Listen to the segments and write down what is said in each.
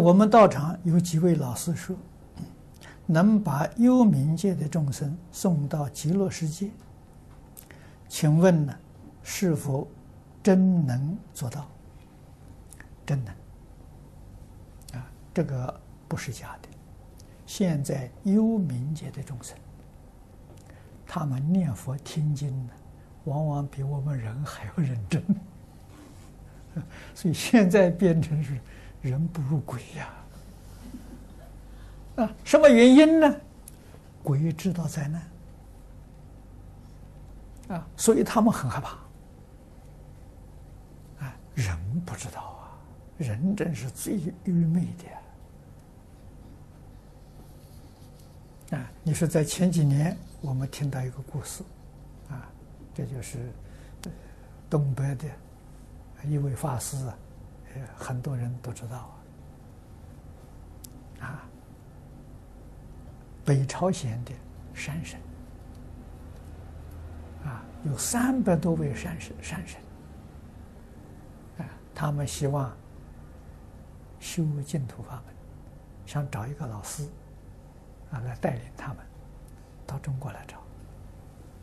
我们道场有几位老师说，能把幽冥界的众生送到极乐世界，请问呢，是否真能做到？真能啊，这个不是假的。现在幽冥界的众生，他们念佛听经呢，往往比我们人还要认真，所以现在变成是。人不如鬼呀！啊，什么原因呢？鬼知道灾难啊，所以他们很害怕。啊，人不知道啊，人真是最愚昧的。啊，你说在前几年，我们听到一个故事，啊，这就是东北的一位法师啊。很多人都知道啊，啊。北朝鲜的山神。啊，有三百多位山神，山神。啊，他们希望修净土法门，想找一个老师啊来带领他们到中国来找。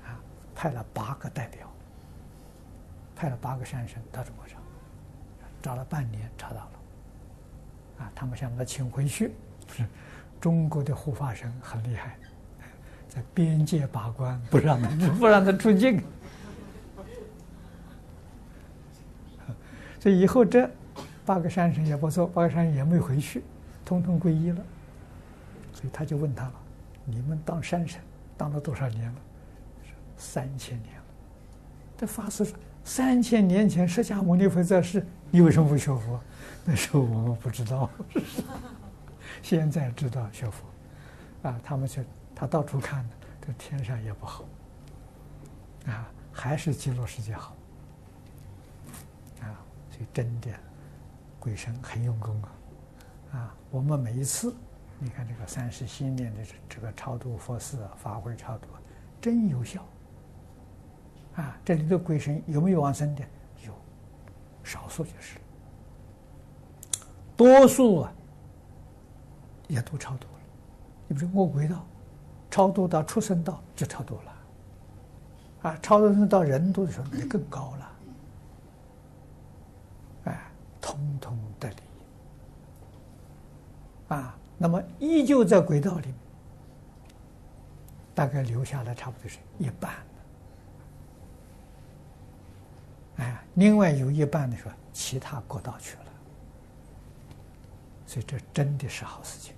啊，派了八个代表，派了八个山神到中国找。找了半年，找到了，啊，他们想把他请回去。是 中国的护法神很厉害，在边界把关，不让他 不让他出境。所以以后这八个山神也不错，八个山神也没回去，统统皈依了。所以他就问他了：“你们当山神当了多少年了？”：“三千年了。”这法师说。三千年前，释迦牟尼佛在世，你为什么不学佛？那时候我们不知道，现在知道学佛，啊，他们去他到处看，这天上也不好，啊，还是极乐世界好，啊，所以真的，鬼神很用功啊，啊，我们每一次，你看这个三时心念的这个超度佛寺啊，法会超度，真有效。啊，这里的鬼神有没有往生的？有，少数就是，多数啊，也都超度了。你比如饿鬼道，超度到畜生道就超度了，啊，超度到人多的时候就更高了，哎，通通得利。啊，那么依旧在鬼道里，大概留下来差不多是一半。哎，另外有一半的说其他国道去了，所以这真的是好事情。